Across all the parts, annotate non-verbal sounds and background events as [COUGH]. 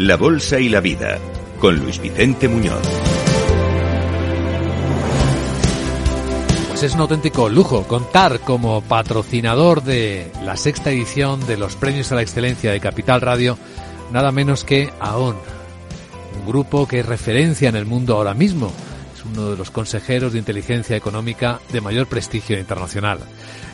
La Bolsa y la Vida, con Luis Vicente Muñoz. Pues es un auténtico lujo contar como patrocinador de la sexta edición de los Premios a la Excelencia de Capital Radio, nada menos que AON, un grupo que es referencia en el mundo ahora mismo. Es uno de los consejeros de inteligencia económica de mayor prestigio internacional.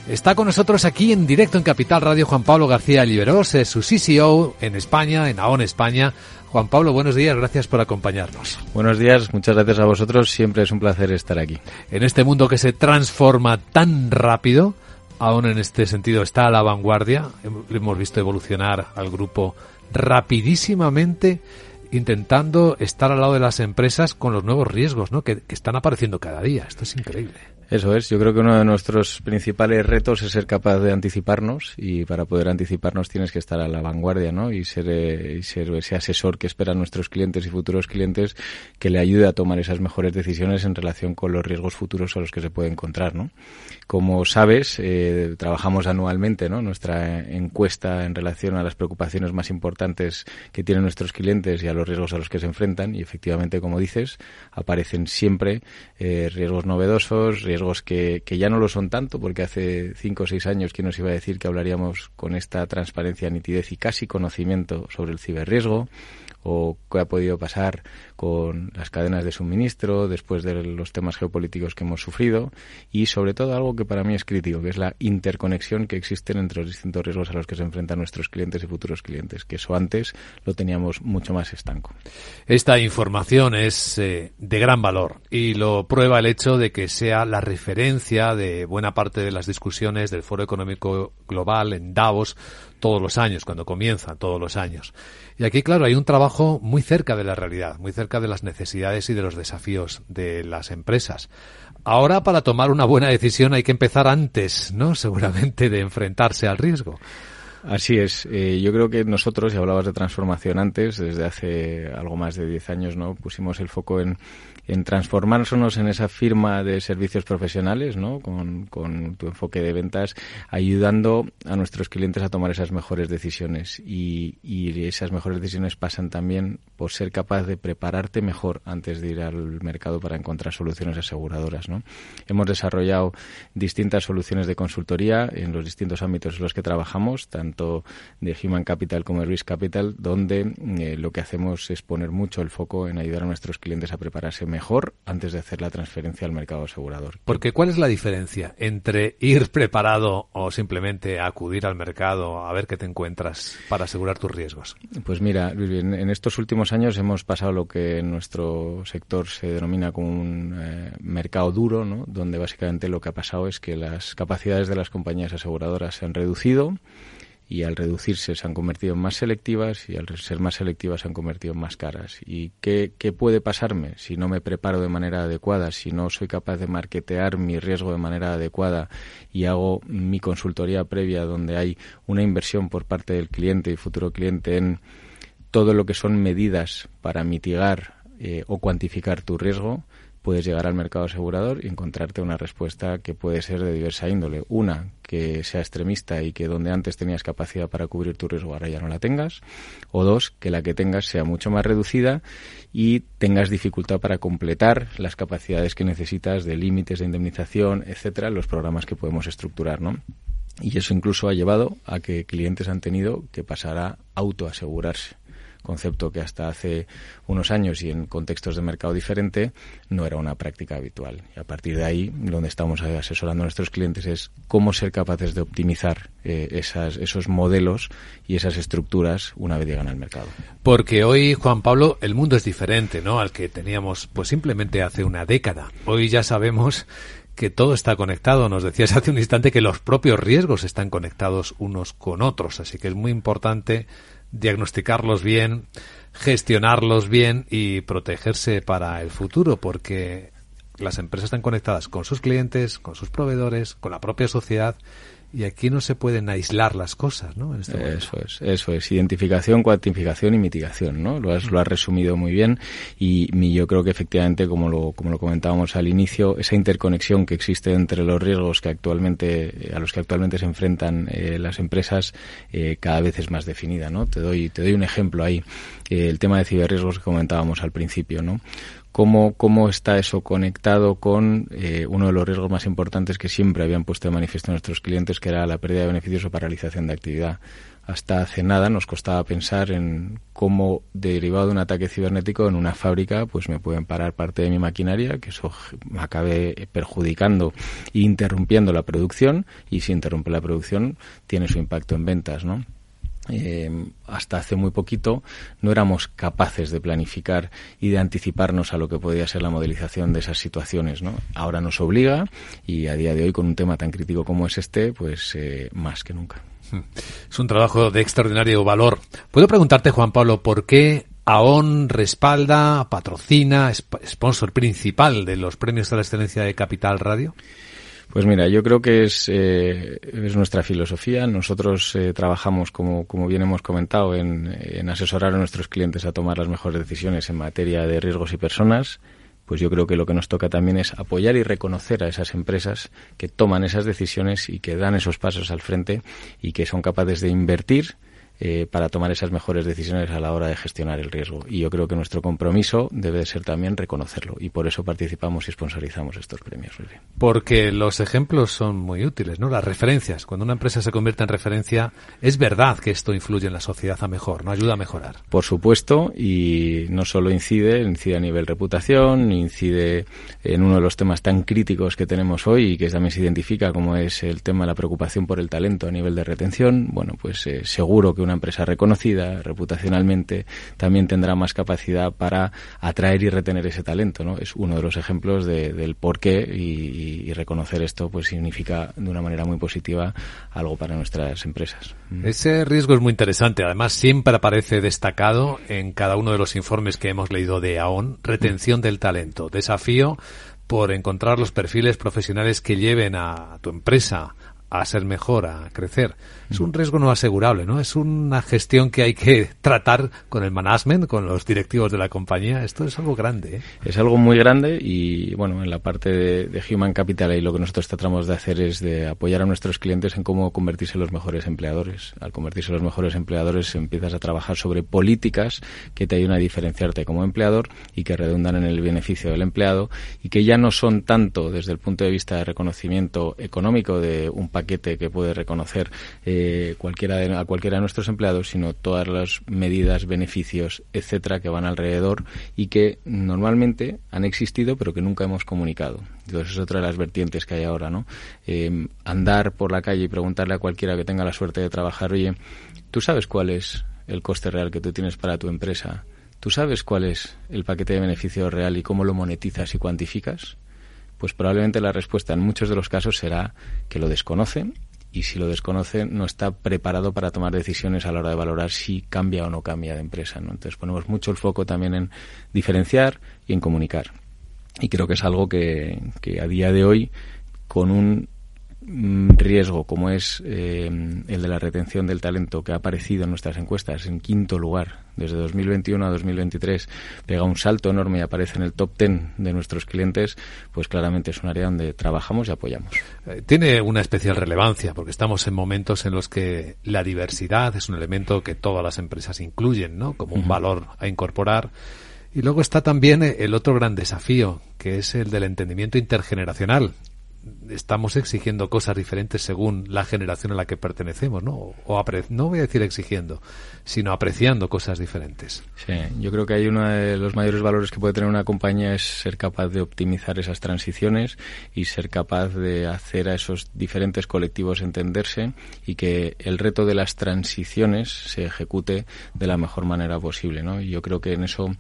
Está con nosotros aquí en directo en Capital Radio Juan Pablo García Liberós, es su CCO en España, en AON España. Juan Pablo, buenos días, gracias por acompañarnos. Buenos días, muchas gracias a vosotros, siempre es un placer estar aquí. En este mundo que se transforma tan rápido, aún en este sentido está a la vanguardia, hemos visto evolucionar al grupo rapidísimamente intentando estar al lado de las empresas con los nuevos riesgos ¿no? que, están apareciendo cada día. Esto es increíble. Eso es, yo creo que uno de nuestros principales retos es ser capaz de anticiparnos y para poder anticiparnos tienes que estar a la vanguardia, ¿no? Y ser, eh, y ser ese asesor que esperan nuestros clientes y futuros clientes que le ayude a tomar esas mejores decisiones en relación con los riesgos futuros a los que se puede encontrar, ¿no? Como sabes, eh, trabajamos anualmente, ¿no? Nuestra encuesta en relación a las preocupaciones más importantes que tienen nuestros clientes y a los riesgos a los que se enfrentan y efectivamente, como dices, aparecen siempre eh, riesgos novedosos, riesgos que, que, ya no lo son tanto, porque hace cinco o seis años, ¿quién nos iba a decir que hablaríamos con esta transparencia, nitidez y casi conocimiento sobre el ciberriesgo? O qué ha podido pasar con las cadenas de suministro después de los temas geopolíticos que hemos sufrido y sobre todo algo que para mí es crítico, que es la interconexión que existen entre los distintos riesgos a los que se enfrentan nuestros clientes y futuros clientes, que eso antes lo teníamos mucho más estanco. Esta información es eh, de gran valor y lo prueba el hecho de que sea la referencia de buena parte de las discusiones del Foro Económico Global en Davos todos los años, cuando comienza todos los años. Y aquí, claro, hay un trabajo muy cerca de la realidad, muy cerca de las necesidades y de los desafíos de las empresas. Ahora, para tomar una buena decisión hay que empezar antes, ¿no? [LAUGHS] Seguramente de enfrentarse al riesgo. Así es. Eh, yo creo que nosotros, y hablabas de transformación antes, desde hace algo más de 10 años, ¿no? Pusimos el foco en, en transformarnos en esa firma de servicios profesionales, ¿no? Con, tu enfoque de ventas, ayudando a nuestros clientes a tomar esas mejores decisiones. Y, y esas mejores decisiones pasan también por ser capaz de prepararte mejor antes de ir al mercado para encontrar soluciones aseguradoras, ¿no? Hemos desarrollado distintas soluciones de consultoría en los distintos ámbitos en los que trabajamos, tanto de Human Capital como de Risk Capital, donde eh, lo que hacemos es poner mucho el foco en ayudar a nuestros clientes a prepararse mejor antes de hacer la transferencia al mercado asegurador. Porque ¿cuál es la diferencia entre ir preparado o simplemente acudir al mercado a ver qué te encuentras para asegurar tus riesgos? Pues mira, en estos últimos años hemos pasado lo que en nuestro sector se denomina como un eh, mercado duro, ¿no? donde básicamente lo que ha pasado es que las capacidades de las compañías aseguradoras se han reducido y al reducirse se han convertido en más selectivas y al ser más selectivas se han convertido en más caras. ¿Y qué, qué, puede pasarme si no me preparo de manera adecuada, si no soy capaz de marketear mi riesgo de manera adecuada y hago mi consultoría previa donde hay una inversión por parte del cliente y futuro cliente en todo lo que son medidas para mitigar eh, o cuantificar tu riesgo? Puedes llegar al mercado asegurador y encontrarte una respuesta que puede ser de diversa índole. Una, que sea extremista y que donde antes tenías capacidad para cubrir tu riesgo ahora ya no la tengas. O dos, que la que tengas sea mucho más reducida y tengas dificultad para completar las capacidades que necesitas de límites de indemnización, etcétera, los programas que podemos estructurar, ¿no? Y eso incluso ha llevado a que clientes han tenido que pasar a autoasegurarse concepto que hasta hace unos años y en contextos de mercado diferente no era una práctica habitual. Y a partir de ahí, donde estamos asesorando a nuestros clientes es cómo ser capaces de optimizar eh, esas, esos modelos y esas estructuras una vez llegan al mercado. Porque hoy, Juan Pablo, el mundo es diferente, ¿no? Al que teníamos, pues simplemente hace una década. Hoy ya sabemos que todo está conectado. Nos decías hace un instante que los propios riesgos están conectados unos con otros, así que es muy importante diagnosticarlos bien, gestionarlos bien y protegerse para el futuro, porque las empresas están conectadas con sus clientes, con sus proveedores, con la propia sociedad y aquí no se pueden aislar las cosas, ¿no? Este eso es, eso es. Identificación, cuantificación y mitigación, ¿no? Lo has, lo has resumido muy bien y, yo creo que efectivamente, como lo, como lo comentábamos al inicio, esa interconexión que existe entre los riesgos que actualmente, a los que actualmente se enfrentan eh, las empresas, eh, cada vez es más definida, ¿no? Te doy, te doy un ejemplo ahí. Eh, el tema de ciberriesgos que comentábamos al principio, ¿no? Cómo, cómo está eso conectado con eh, uno de los riesgos más importantes que siempre habían puesto de manifiesto nuestros clientes, que era la pérdida de beneficios o paralización de actividad. Hasta hace nada nos costaba pensar en cómo, derivado de un ataque cibernético en una fábrica, pues me pueden parar parte de mi maquinaria, que eso me acabe perjudicando e interrumpiendo la producción, y si interrumpe la producción, tiene su impacto en ventas, ¿no? Eh, hasta hace muy poquito no éramos capaces de planificar y de anticiparnos a lo que podía ser la modelización de esas situaciones. ¿no? Ahora nos obliga y a día de hoy con un tema tan crítico como es este, pues eh, más que nunca. Hmm. Es un trabajo de extraordinario valor. Puedo preguntarte, Juan Pablo, ¿por qué AON respalda, patrocina, es sponsor principal de los premios de la excelencia de Capital Radio? Pues mira, yo creo que es, eh, es nuestra filosofía. Nosotros eh, trabajamos, como, como bien hemos comentado, en, en asesorar a nuestros clientes a tomar las mejores decisiones en materia de riesgos y personas pues yo creo que lo que nos toca también es apoyar y reconocer a esas empresas que toman esas decisiones y que dan esos pasos al frente y que son capaces de invertir eh, para tomar esas mejores decisiones a la hora de gestionar el riesgo. Y yo creo que nuestro compromiso debe ser también reconocerlo y por eso participamos y sponsorizamos estos premios. Porque los ejemplos son muy útiles, ¿no? Las referencias. Cuando una empresa se convierte en referencia, es verdad que esto influye en la sociedad a mejor, ¿no? Ayuda a mejorar. Por supuesto, y no solo incide, incide a nivel reputación, incide en uno de los temas tan críticos que tenemos hoy y que también se identifica como es el tema de la preocupación por el talento a nivel de retención. Bueno, pues eh, seguro que una empresa reconocida reputacionalmente también tendrá más capacidad para atraer y retener ese talento, ¿no? Es uno de los ejemplos del por qué y, reconocer esto pues significa de una manera muy positiva algo para nuestras empresas. Mm. Ese riesgo es muy interesante. Además, siempre aparece destacado en cada uno de los informes que hemos leído de AON, retención del talento, desafío por encontrar los perfiles profesionales que lleven a tu empresa a ser mejor, a crecer es un riesgo no asegurable, ¿no? Es una gestión que hay que [LAUGHS] tratar con el management, con los directivos de la compañía. Esto es algo grande. ¿eh? Es algo muy grande y, bueno, en la parte de, Human Capital ahí lo que nosotros tratamos de hacer es de apoyar a nuestros clientes en cómo convertirse en los mejores empleadores. Al convertirse en los mejores empleadores empiezas a trabajar sobre políticas que te ayudan a diferenciarte como empleador y que redundan en el beneficio del empleado y que ya no son tanto desde el punto de vista de reconocimiento económico de un paquete que puede reconocer eh, cualquiera de, a cualquiera de nuestros empleados, sino todas las medidas, beneficios, etcétera, que van alrededor y que normalmente han existido, pero que nunca hemos comunicado. Entonces es otra de las vertientes que hay ahora, ¿no? Eh, andar por la calle y preguntarle a cualquiera que tenga la suerte de trabajar, oye, ¿tú sabes cuál es el coste real que tú tienes para tu empresa? ¿Tú sabes cuál es el paquete de beneficio real y cómo lo monetizas y cuantificas? Pues probablemente la respuesta en muchos de los casos será que lo desconocen y si lo desconoce no está preparado para tomar decisiones a la hora de valorar si cambia o no cambia de empresa. ¿no? Entonces ponemos mucho el foco también en diferenciar y en comunicar. Y creo que es algo que, que a día de hoy, con un riesgo como es eh, el de la retención del talento que ha aparecido en nuestras encuestas en quinto lugar desde 2021 a 2023 pega un salto enorme y aparece en el top ten de nuestros clientes pues claramente es un área donde trabajamos y apoyamos. Eh, tiene una especial relevancia porque estamos en momentos en los que la diversidad es un elemento que todas las empresas incluyen ¿no? como un valor a incorporar. Y luego está también el otro gran desafío que es el del entendimiento intergeneracional estamos exigiendo cosas diferentes según la generación a la que pertenecemos, ¿no? O no voy a decir exigiendo, sino apreciando cosas diferentes. Sí, yo creo que hay uno de los mayores valores que puede tener una compañía es ser capaz de optimizar esas transiciones y ser capaz de hacer a esos diferentes colectivos entenderse y que el reto de las transiciones se ejecute de la mejor manera posible, ¿no? Y yo creo que en eso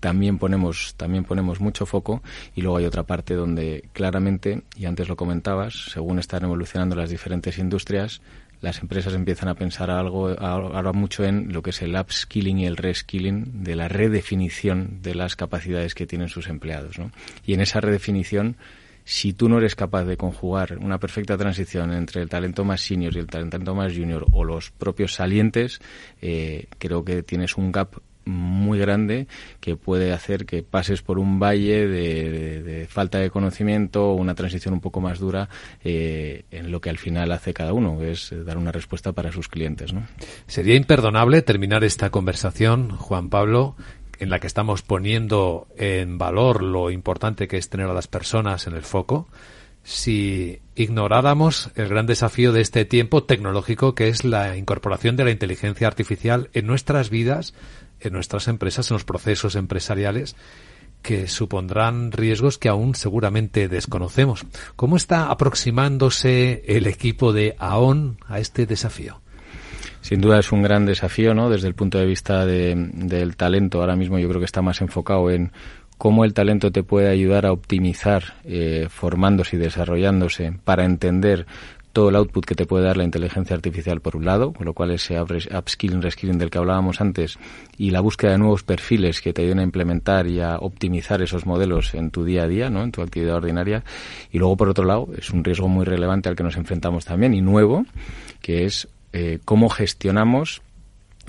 también ponemos también ponemos mucho foco y luego hay otra parte donde claramente y antes lo comentabas según están evolucionando las diferentes industrias las empresas empiezan a pensar algo ahora mucho en lo que es el upskilling y el reskilling de la redefinición de las capacidades que tienen sus empleados ¿no? y en esa redefinición si tú no eres capaz de conjugar una perfecta transición entre el talento más senior y el talento más junior o los propios salientes, eh, creo que tienes un gap muy grande que puede hacer que pases por un valle de, falta de conocimiento o una transición un poco más dura eh, en lo que al final hace cada uno, que es dar una respuesta para sus clientes. ¿no? Sería imperdonable terminar esta conversación, Juan Pablo, en la que estamos poniendo en valor lo importante que es tener a las personas en el foco, si ignoráramos el gran desafío de este tiempo tecnológico que es la incorporación de la inteligencia artificial en nuestras vidas en nuestras empresas, en los procesos empresariales, que supondrán riesgos que aún seguramente desconocemos. ¿Cómo está aproximándose el equipo de AON a este desafío? Sin duda es un gran desafío, ¿no? Desde el punto de vista del talento, ahora mismo yo creo que está más enfocado en cómo el talento te puede ayudar a optimizar, eh, formándose y desarrollándose para entender todo el output que te puede dar la inteligencia artificial por un lado, con lo cual ese upskilling, reskilling del que hablábamos antes y la búsqueda de nuevos perfiles que te ayuden a implementar y a optimizar esos modelos en tu día a día, ¿no? en tu actividad ordinaria. Y luego, por otro lado, es un riesgo muy relevante al que nos enfrentamos también y nuevo, que es eh, cómo gestionamos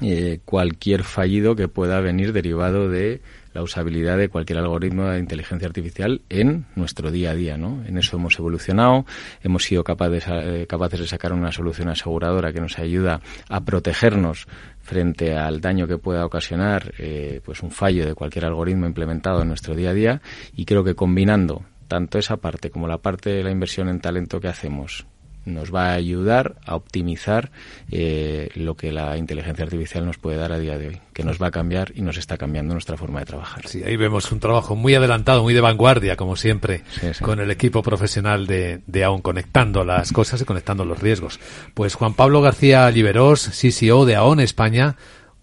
eh, cualquier fallido que pueda venir derivado de la usabilidad de cualquier algoritmo de inteligencia artificial en nuestro día a día. ¿no? En eso hemos evolucionado, hemos sido capaces, eh, capaces de sacar una solución aseguradora que nos ayuda a protegernos frente al daño que pueda ocasionar eh, pues un fallo de cualquier algoritmo implementado en nuestro día a día y creo que combinando tanto esa parte como la parte de la inversión en talento que hacemos nos va a ayudar a optimizar eh, lo que la inteligencia artificial nos puede dar a día de hoy, que nos va a cambiar y nos está cambiando nuestra forma de trabajar. Sí, ahí vemos un trabajo muy adelantado, muy de vanguardia, como siempre, con el equipo profesional de, de AON, conectando las cosas y conectando los riesgos. Pues Juan Pablo García Liberós, CCO de AON España,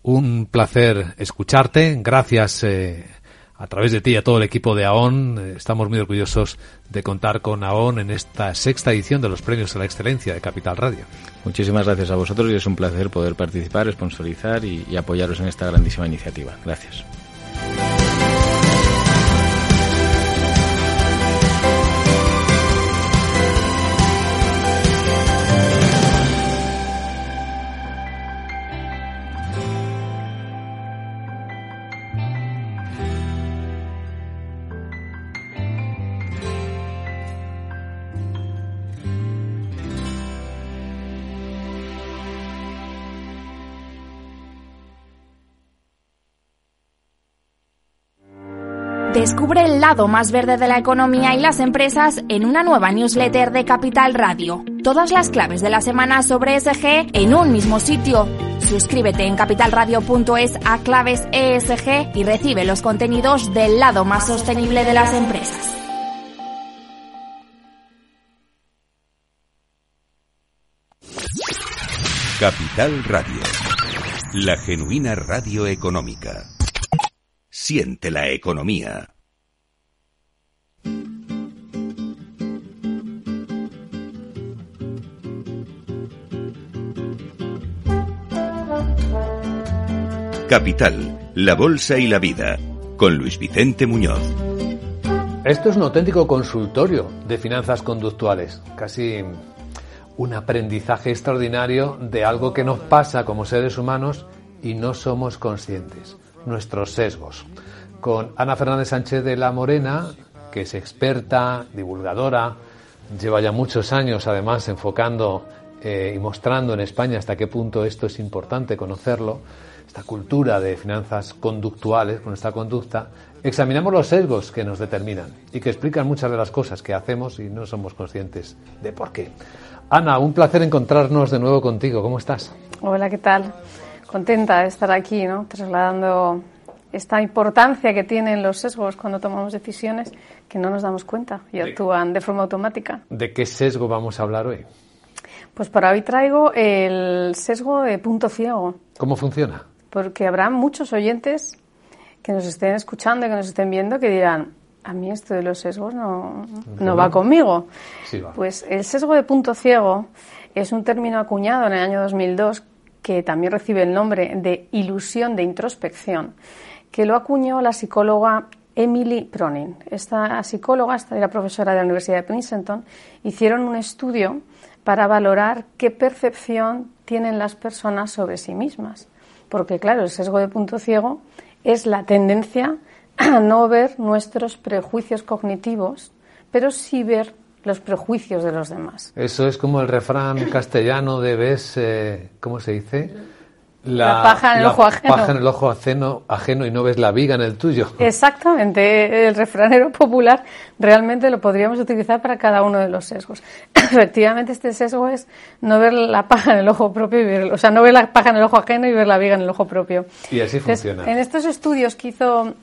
un placer escucharte. Gracias. Eh, a través de ti y a todo el equipo de AON. Eh, estamos muy orgullosos de contar con AON en esta sexta edición de los Premios a la Excelencia de Capital Radio. Muchísimas gracias a vosotros y es un placer poder participar, sponsorizar y, y apoyaros en esta grandísima iniciativa. Gracias. Lado más verde de la economía y las empresas en una nueva newsletter de Capital Radio. Todas las claves de la semana sobre ESG en un mismo sitio. Suscríbete en capitalradio.es a claves ESG y recibe los contenidos del lado más sostenible de las empresas. Capital Radio. La genuina radio económica. Siente la economía. Capital, la Bolsa y la Vida, con Luis Vicente Muñoz. Esto es un auténtico consultorio de finanzas conductuales, casi un aprendizaje extraordinario de algo que nos pasa como seres humanos y no somos conscientes nuestros sesgos. Con Ana Fernández Sánchez de la Morena, que es experta, divulgadora, lleva ya muchos años además enfocando eh, y mostrando en España hasta qué punto esto es importante conocerlo, esta cultura de finanzas conductuales, con esta conducta, examinamos los sesgos que nos determinan y que explican muchas de las cosas que hacemos y no somos conscientes de por qué. Ana, un placer encontrarnos de nuevo contigo. ¿Cómo estás? Hola, ¿qué tal? contenta de estar aquí, ¿no? trasladando esta importancia que tienen los sesgos cuando tomamos decisiones que no nos damos cuenta y actúan de forma automática. ¿De qué sesgo vamos a hablar hoy? Pues para hoy traigo el sesgo de punto ciego. ¿Cómo funciona? Porque habrá muchos oyentes que nos estén escuchando y que nos estén viendo que dirán, a mí esto de los sesgos no, no va conmigo. Sí va. Pues el sesgo de punto ciego es un término acuñado en el año 2002 que también recibe el nombre de ilusión de introspección, que lo acuñó la psicóloga Emily Pronin. Esta psicóloga, esta era profesora de la Universidad de Princeton, hicieron un estudio para valorar qué percepción tienen las personas sobre sí mismas. Porque, claro, el sesgo de punto ciego es la tendencia a no ver nuestros prejuicios cognitivos, pero sí ver los prejuicios de los demás. Eso es como el refrán castellano de ves, eh, ¿cómo se dice? La, paja en el ojo ajeno. Paja en el ojo ajeno, ajeno y no ves la viga en el tuyo. Exactamente. El refranero popular realmente lo podríamos utilizar para cada uno de los sesgos. [COUGHS] Efectivamente, este sesgo es no ver la paja en el ojo propio y ver, o sea, no ver la paja en el ojo ajeno y ver la viga en el ojo propio. Y así funciona. En estos estudios que hizo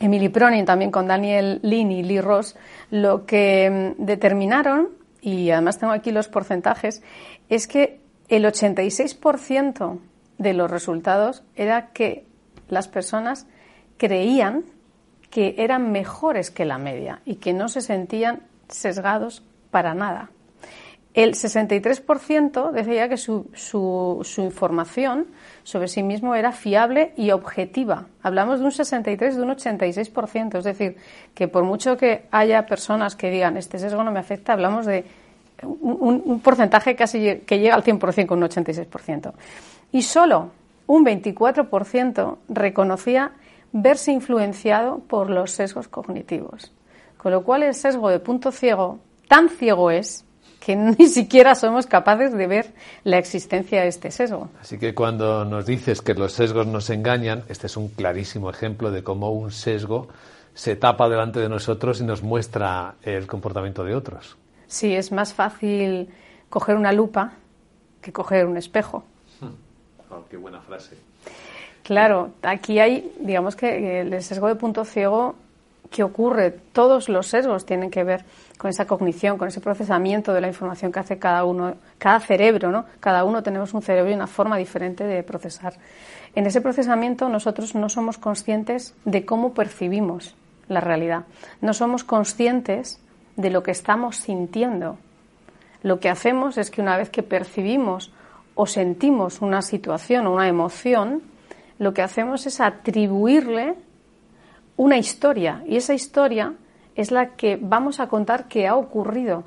Emily Pronin, también con Daniel Lin y Lee Ross, lo que mm, determinaron, y además tengo aquí los porcentajes, es que el 86% de los resultados era que las personas creían que eran mejores que la media y que no se sentían sesgados para nada. El 63% decía que su, su, información sobre sí mismo era fiable y objetiva. Hablamos de un 63, de un 86%. Es decir, que por mucho que haya personas que digan este sesgo no me afecta, hablamos de un, un porcentaje casi que llega al 100% con un 86% y solo un 24% reconocía verse influenciado por los sesgos cognitivos. Con lo cual el sesgo de punto ciego tan ciego es que [LAUGHS] ni siquiera somos capaces de ver la existencia de este sesgo. Así que cuando nos dices que los sesgos nos engañan, este es un clarísimo ejemplo de cómo un sesgo se tapa delante de nosotros y nos muestra el comportamiento de otros. Sí, es más fácil coger una lupa que coger un espejo qué buena frase. Claro, aquí hay, digamos que el sesgo de punto ciego que ocurre, todos los sesgos tienen que ver con esa cognición, con ese procesamiento de la información que hace cada uno, cada cerebro, ¿no? Cada uno tenemos un cerebro y una forma diferente de procesar. En ese procesamiento nosotros no somos conscientes de cómo percibimos la realidad. No somos conscientes de lo que estamos sintiendo. Lo que hacemos es que una vez que percibimos o sentimos una situación o una emoción, lo que hacemos es atribuirle una historia y esa historia es la que vamos a contar que ha ocurrido,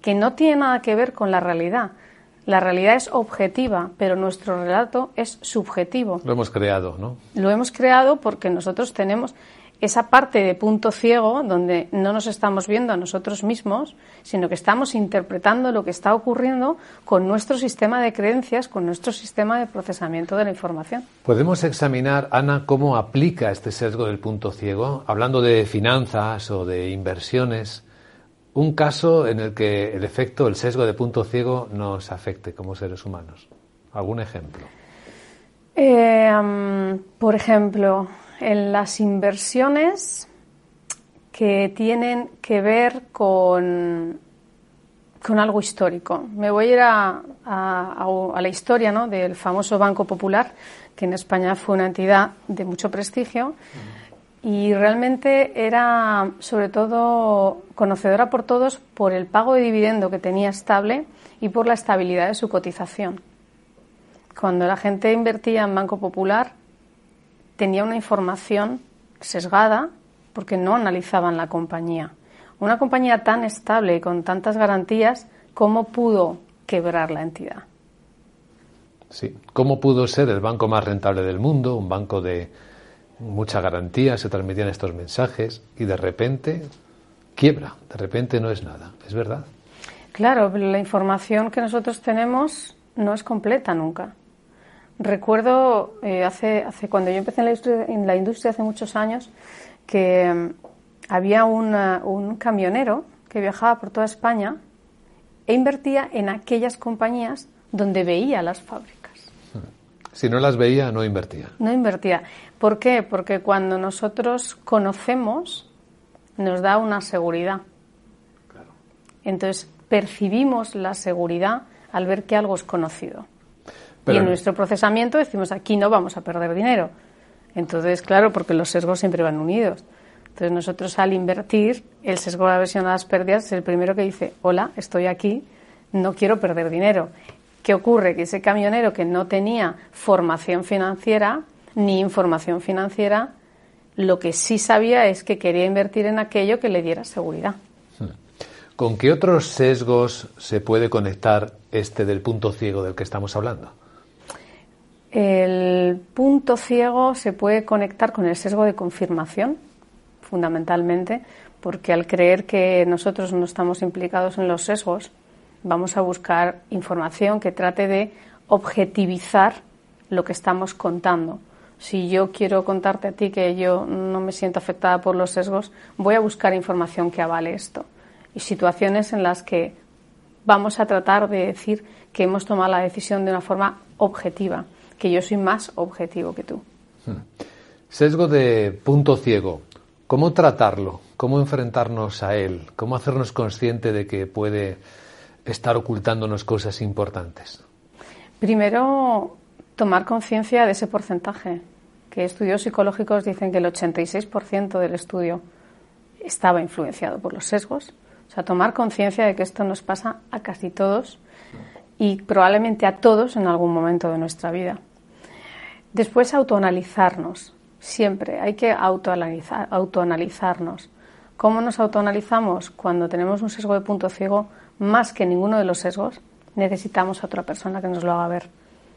que no tiene nada que ver con la realidad. La realidad es objetiva, pero nuestro relato es subjetivo. Lo hemos creado, ¿no? Lo hemos creado porque nosotros tenemos esa parte de punto ciego donde no nos estamos viendo a nosotros mismos, sino que estamos interpretando lo que está ocurriendo con nuestro sistema de creencias, con nuestro sistema de procesamiento de la información. Podemos examinar, Ana, cómo aplica este sesgo del punto ciego, hablando de finanzas o de inversiones, un caso en el que el efecto, el sesgo de punto ciego nos afecte como seres humanos. ¿Algún ejemplo? Eh, por ejemplo, en las inversiones que tienen que ver con, con algo histórico. Me voy a ir a, a, la historia ¿no? del famoso Banco Popular, que en España fue una entidad de mucho prestigio y realmente era sobre todo conocedora por todos por el pago de dividendo que tenía estable y por la estabilidad de su cotización. Cuando la gente invertía en Banco Popular, tenía una información sesgada porque no analizaban la compañía. Una compañía tan estable y con tantas garantías, ¿cómo pudo quebrar la entidad? Sí, ¿cómo pudo ser el banco más rentable del mundo, un banco de mucha garantía, se transmitían estos mensajes y de repente quiebra, de repente no es nada, ¿es verdad? Claro, la información que nosotros tenemos no es completa nunca. Recuerdo eh, hace, hace, cuando yo empecé en la, industria, hace muchos años que mm, había un camionero que viajaba por toda España e invertía en aquellas compañías donde veía las fábricas. Si no las veía, no invertía. No invertía. ¿Por qué? Porque cuando nosotros conocemos, nos da una seguridad. Entonces, percibimos la seguridad al ver que algo es conocido y en nuestro procesamiento decimos aquí no vamos a perder dinero. Entonces, claro, porque los sesgos siempre van unidos. Entonces nosotros al invertir, el sesgo de la aversión a las pérdidas es el primero que dice, hola, estoy aquí, no quiero perder dinero. ¿Qué ocurre? Que ese camionero que no tenía formación financiera ni información financiera Lo que sí sabía es que quería invertir en aquello que le diera seguridad. ¿Con qué otros sesgos se puede conectar este del punto ciego del que estamos hablando? El punto ciego se puede conectar con el sesgo de confirmación, fundamentalmente, porque al creer que nosotros no estamos implicados en los sesgos, vamos a buscar información que trate de objetivizar lo que estamos contando. Si yo quiero contarte a ti que yo no me siento afectada por los sesgos, voy a buscar información que avale esto. Y situaciones en las que vamos a tratar de decir que hemos tomado la decisión de una forma objetiva, que yo soy más objetivo que tú. Hmm. Sesgo de punto ciego. ¿Cómo tratarlo? ¿Cómo enfrentarnos a él? ¿Cómo hacernos consciente de que puede estar ocultándonos cosas importantes? Primero, tomar conciencia de ese porcentaje, que estudios psicológicos dicen que el 86% del estudio estaba influenciado por los sesgos. O sea, tomar conciencia de que esto nos pasa a casi todos y probablemente a todos en algún momento de nuestra vida. Después, autoanalizarnos. Siempre hay que autoanalizar, autoanalizarnos. ¿Cómo nos autoanalizamos? Cuando tenemos un sesgo de punto ciego, más que ninguno de los sesgos, necesitamos a otra persona que nos lo haga ver.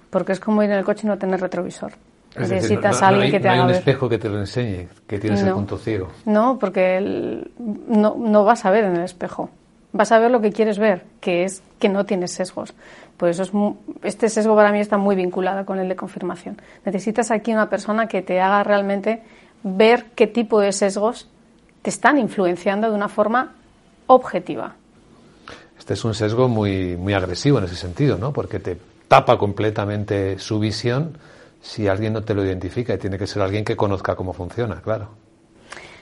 Porque es como ir en el coche y no tener retrovisor. necesitas a alguien que te haga ver. No hay un espejo que te lo enseñe, que tienes el punto ciego. No, porque no, no vas a ver en el espejo. Vas a ver lo que quieres ver, que es que no tienes sesgos. Pues eso es este sesgo para mí está muy vinculado con el de confirmación. Necesitas aquí una persona que te haga realmente ver qué tipo de sesgos te están influenciando de una forma objetiva. Este es un sesgo muy, muy agresivo en ese sentido, ¿no? Porque te tapa completamente su visión si alguien no te lo identifica y tiene que ser alguien que conozca cómo funciona, claro.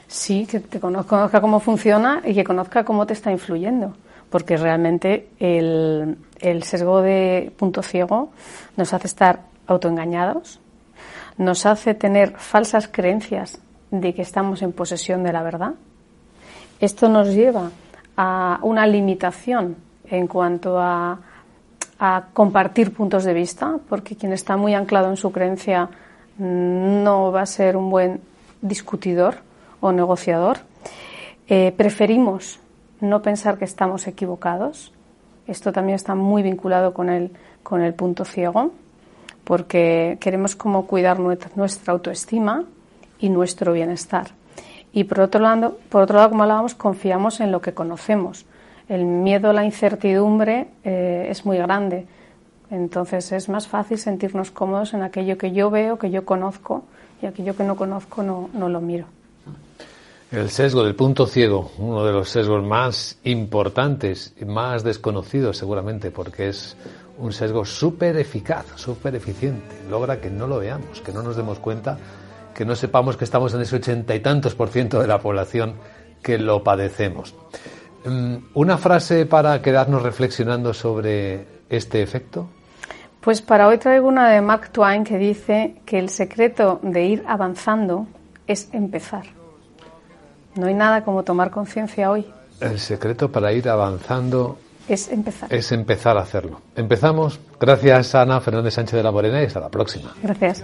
Sí, que te conozca cómo funciona y que conozca cómo te está influyendo, porque realmente el, el sesgo de punto ciego nos hace estar autoengañados, nos hace tener falsas creencias de que estamos en posesión de la verdad. Esto nos lleva a una limitación en cuanto a, compartir puntos de vista, porque quien está muy anclado en su creencia no va a ser un buen discutidor o negociador. Eh, preferimos no pensar que estamos equivocados. Esto también está muy vinculado con el, con el punto ciego, porque queremos como cuidar nuestra autoestima y nuestro bienestar. Y por otro lado, por otro lado como hablábamos, confiamos en lo que conocemos. El miedo a la incertidumbre eh, es muy grande. Entonces es más fácil sentirnos cómodos en aquello que yo veo, que yo conozco, y aquello que no conozco no, no lo miro. El sesgo del punto ciego, uno de los sesgos más importantes y más desconocidos seguramente, porque es un sesgo súper eficaz, súper eficiente. Logra que no lo veamos, que no nos demos cuenta que no sepamos que estamos en ese ochenta y tantos por ciento de la población que lo padecemos. Mm, ¿Una frase para quedarnos reflexionando sobre este efecto? Pues para hoy traigo una de Mark Twain que dice que el secreto de ir avanzando es empezar. No hay nada como tomar conciencia hoy. El secreto para ir avanzando es empezar. Es empezar a hacerlo. Empezamos. Gracias, Ana Fernández Sánchez de la Morena, y hasta la próxima. Gracias.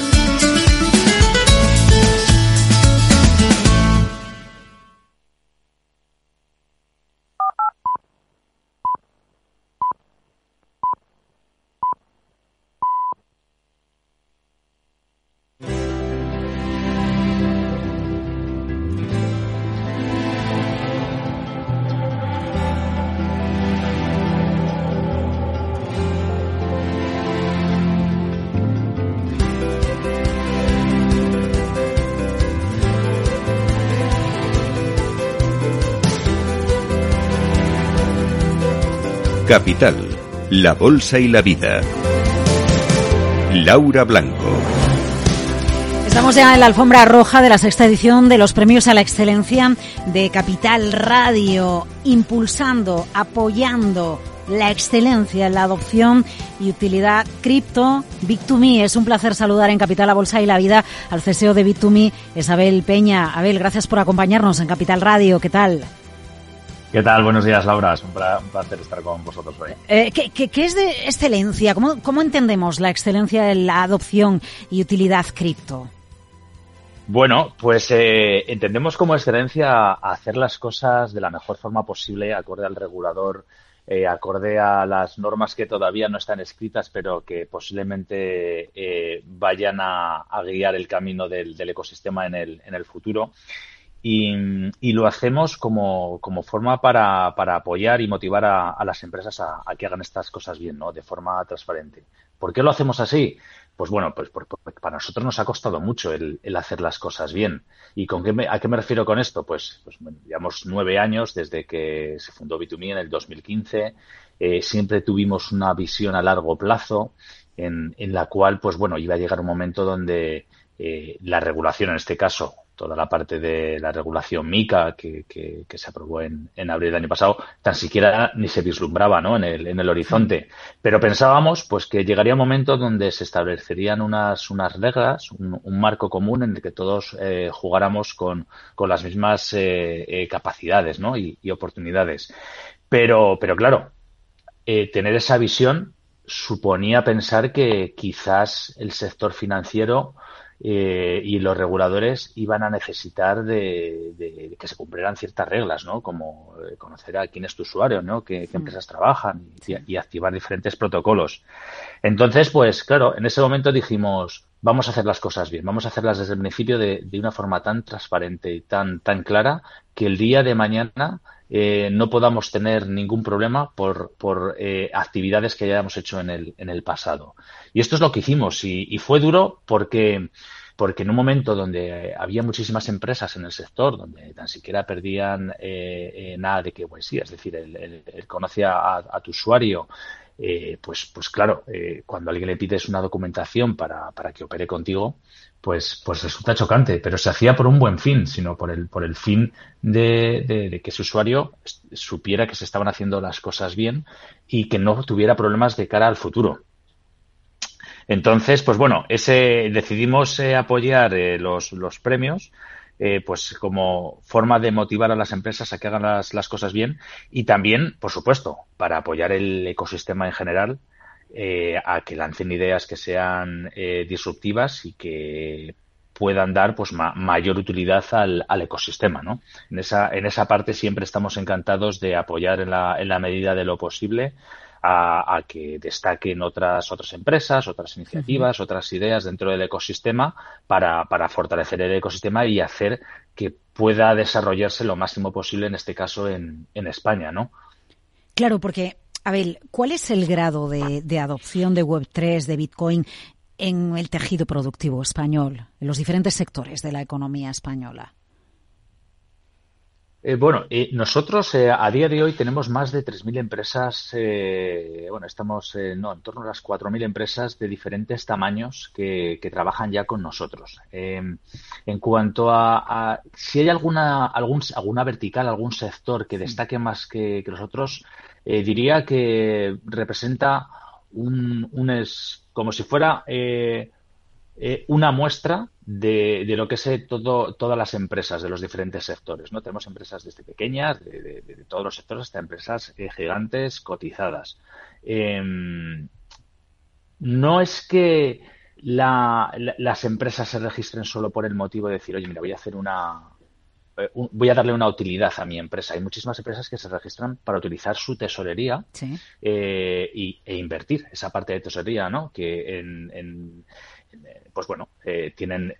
Capital, la Bolsa y la Vida. Laura Blanco. Estamos ya en la alfombra roja de la sexta edición de los premios a la excelencia de Capital Radio, impulsando, apoyando la excelencia en la adopción y utilidad cripto. Bit2Me, es un placer saludar en Capital La Bolsa y la Vida al CSO de Bit2Me, Isabel Peña. Abel, gracias por acompañarnos en Capital Radio. ¿Qué tal? ¿Qué tal? Buenos días, Laura. Es un placer estar con vosotros hoy. Eh, ¿qué, qué, es de excelencia? ¿Cómo, ¿Cómo entendemos la excelencia en la adopción y utilidad cripto? Bueno, pues eh, entendemos como excelencia hacer las cosas de la mejor forma posible, acorde al regulador, eh, acorde a las normas que todavía no están escritas, pero que posiblemente eh, vayan a, guiar el camino del, ecosistema en el, en el futuro. Y, lo hacemos como, como forma para, apoyar y motivar a, las empresas a, a, que hagan estas cosas bien, ¿no? De forma transparente. ¿Por qué lo hacemos así? Pues bueno, pues para nosotros nos ha costado mucho el, hacer las cosas bien. ¿Y con qué a qué me refiero con esto? Pues, pues llevamos nueve años desde que se fundó Bitumí en el 2015. Eh, siempre tuvimos una visión a largo plazo en, en, la cual, pues bueno, iba a llegar un momento donde eh, la regulación, en este caso, toda la parte de la regulación MICA que, que, se aprobó en, en, abril del año pasado, tan siquiera ni se vislumbraba ¿no? en, el, en el horizonte. Pero pensábamos pues que llegaría un momento donde se establecerían unas, unas reglas, un, marco común en el que todos eh, jugáramos con, con, las mismas eh, eh, capacidades ¿no? y, y, oportunidades. Pero, pero claro, tener esa visión suponía pensar que quizás el sector financiero eh, y los reguladores iban a necesitar de, que se cumplieran ciertas reglas, ¿no? Como eh, conocer a quién es tu usuario, ¿no? Qué, mm. empresas trabajan y, activar diferentes protocolos. Entonces, pues claro, en ese momento dijimos, vamos a hacer las cosas bien, vamos a hacerlas desde el principio de, una forma tan transparente y tan, tan clara que el día de mañana eh, no podamos tener ningún problema por, por actividades que hayamos hecho en el, en el pasado. Y esto es lo que hicimos y, fue duro porque porque en un momento donde había muchísimas empresas en el sector, donde tan siquiera perdían eh, eh, nada de que sí, es decir, el, conoce a, tu usuario, eh, pues, pues claro, cuando alguien le pides una documentación para, para que opere contigo, pues, pues resulta chocante, pero se hacía por un buen fin, sino por el, por el fin de, que ese usuario supiera que se estaban haciendo las cosas bien y que no tuviera problemas de cara al futuro. Entonces, pues bueno, ese decidimos eh, apoyar eh, los, los, premios. Eh, pues como forma de motivar a las empresas a que hagan las, las cosas bien y también, por supuesto, para apoyar el ecosistema en general a que lancen ideas que sean disruptivas y que puedan dar pues mayor utilidad al, al, ecosistema, ¿no? En esa, en esa parte siempre estamos encantados de apoyar en la, en la medida de lo posible a, que destaquen otras, otras empresas, otras iniciativas, otras ideas dentro del ecosistema para, para fortalecer el ecosistema y hacer que pueda desarrollarse lo máximo posible, en este caso en, en España, ¿no? Claro, porque, Abel, ¿cuál es el grado de, de adopción de Web3, de Bitcoin en el tejido productivo español, en los diferentes sectores de la economía española? Eh, bueno, eh, nosotros eh, a día de hoy tenemos más de 3.000 empresas, bueno, estamos no, en torno a las 4.000 empresas de diferentes tamaños que, trabajan ya con nosotros. Em, en cuanto a, si hay alguna, algún, alguna vertical, algún sector que destaque más que, que los otros, diría que representa un, un es, como si fuera eh, una muestra de, lo que es eh, todo, todas las empresas de los diferentes sectores. ¿no? Tenemos empresas desde pequeñas, de, todos los sectores, hasta empresas eh, gigantes cotizadas. Em, no es que las empresas se registren solo por el motivo de decir, oye, mira, voy a hacer una, voy a darle una utilidad a mi empresa. Hay muchísimas empresas que se registran para utilizar su tesorería y, e invertir esa parte de tesorería, ¿no? Que en, pues bueno, eh, tienen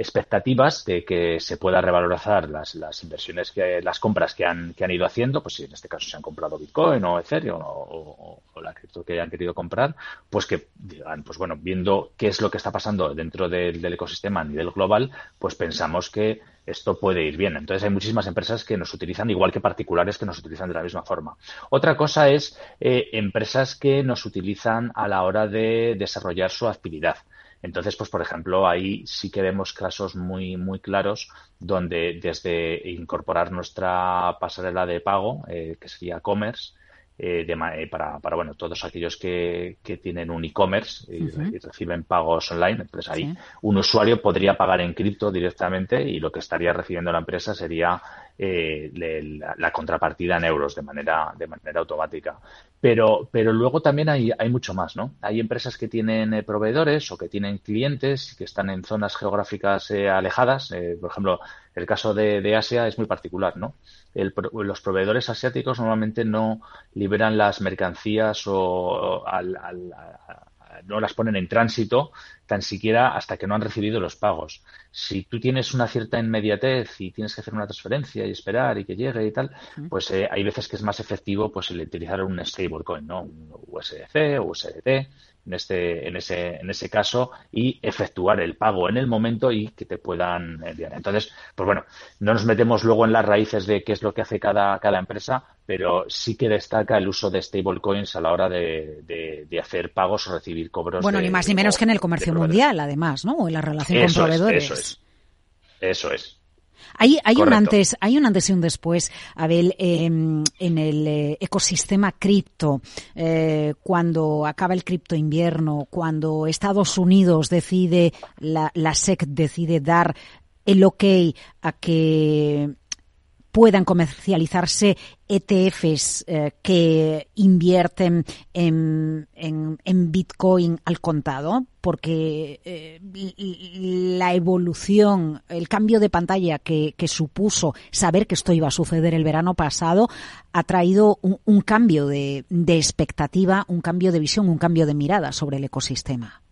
expectativas de que se pueda revalorizar las, inversiones que las compras que han, que han ido haciendo, pues si en este caso se han comprado Bitcoin o Ethereum o, la cripto que hayan querido comprar, pues que digan, pues bueno, viendo qué es lo que está pasando dentro del, ecosistema a nivel global, pues pensamos que esto puede ir bien. Entonces hay muchísimas empresas que nos utilizan igual que particulares que nos utilizan de la misma forma. Otra cosa es eh, empresas que nos utilizan a la hora de desarrollar su actividad. Entonces, pues por ejemplo, ahí sí que vemos casos muy, muy claros donde desde incorporar nuestra pasarela de pago, eh, que sería commerce, eh, eh, para, para, bueno, todos aquellos que, que tienen un e-commerce y, reciben pagos online, pues ahí un usuario podría pagar en cripto directamente y lo que estaría recibiendo la empresa sería eh, la, contrapartida en euros de manera, de manera automática. Pero, pero luego también hay, hay mucho más, ¿no? Hay empresas que tienen eh, proveedores o que tienen clientes que están en zonas geográficas eh, alejadas. por ejemplo, el caso de, Asia es muy particular, ¿no? los proveedores asiáticos normalmente no liberan las mercancías o al, no las ponen en tránsito tan siquiera hasta que no han recibido los pagos. Si tú tienes una cierta inmediatez y tienes que hacer una transferencia y esperar y que llegue y tal, pues eh, hay veces que es más efectivo pues el utilizar un stablecoin, ¿no? Un USDC o USDT en este en ese en ese caso y efectuar el pago en el momento y que te puedan enviar. Entonces, pues bueno, no nos metemos luego en las raíces de qué es lo que hace cada cada empresa, pero sí que destaca el uso de stablecoins a la hora de, de, hacer pagos o recibir cobros. Bueno, ni más ni menos que en el comercio mundial, además, ¿no? O en la relación con proveedores. eso es. Eso es. Hay, hay un antes, hay un antes y un después, Abel, em, en el eh, ecosistema cripto, eh, cuando acaba el cripto invierno, cuando Estados Unidos decide, la, la SEC decide dar el ok a que puedan comercializarse ETFs eh, que invierten en, en, Bitcoin al contado, porque eh, la evolución, el cambio de pantalla que, supuso saber que esto iba a suceder el verano pasado, ha traído un cambio de, de expectativa, un cambio de visión, un cambio de mirada sobre el ecosistema.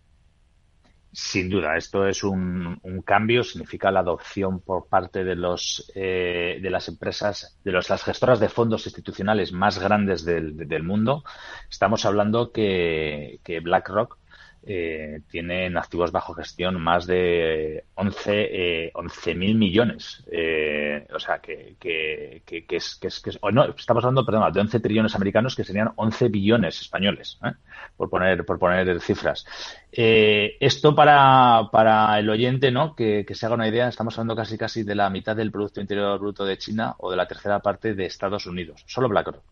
Sin duda, esto es un, cambio, significa la adopción por parte de los eh, de las empresas, de los, las gestoras de fondos institucionales más grandes del, del mundo. Estamos hablando que, que BlackRock eh, tienen activos bajo gestión más de 11 eh, mil millones. Eh, o sea, que, que, que, es, que, es, que no, estamos hablando, perdón, de 11 trillones americanos que serían 11 billones españoles, ¿eh? por poner por poner cifras. Eh, esto para, para el oyente, ¿no? Que, que se haga una idea, estamos hablando casi casi de la mitad del Producto Interior Bruto de China o de la tercera parte de Estados Unidos. Solo BlackRock.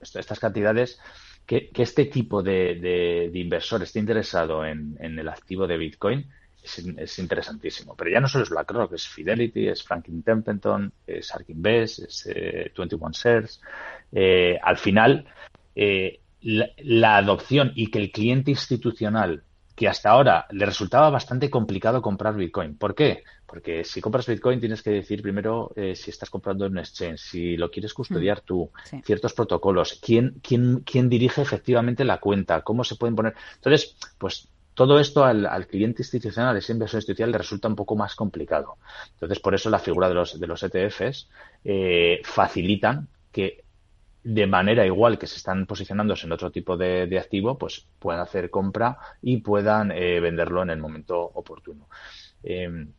estas cantidades que, este tipo de, inversor esté interesado en, el activo de Bitcoin es, interesantísimo. Pero ya no solo es BlackRock, es Fidelity, es Franklin Templeton, es Ark Invest, es 21 eh, Shares. Eh, al final, eh, la, adopción y que el cliente institucional que hasta ahora le resultaba bastante complicado comprar Bitcoin. ¿Por qué? Porque si compras Bitcoin tienes que decir primero eh, si estás comprando en un exchange, si lo quieres custodiar mm, tú, ciertos protocolos, quién, quién, quién dirige efectivamente la cuenta, cómo se pueden poner. Entonces, pues todo esto al, cliente institucional, ese inversor institucional, le resulta un poco más complicado. Entonces, por eso la figura de los, de los ETFs eh, facilitan que de manera igual que se están posicionándose en otro tipo de, activo, pues puedan hacer compra y puedan eh, venderlo en el momento oportuno. Em,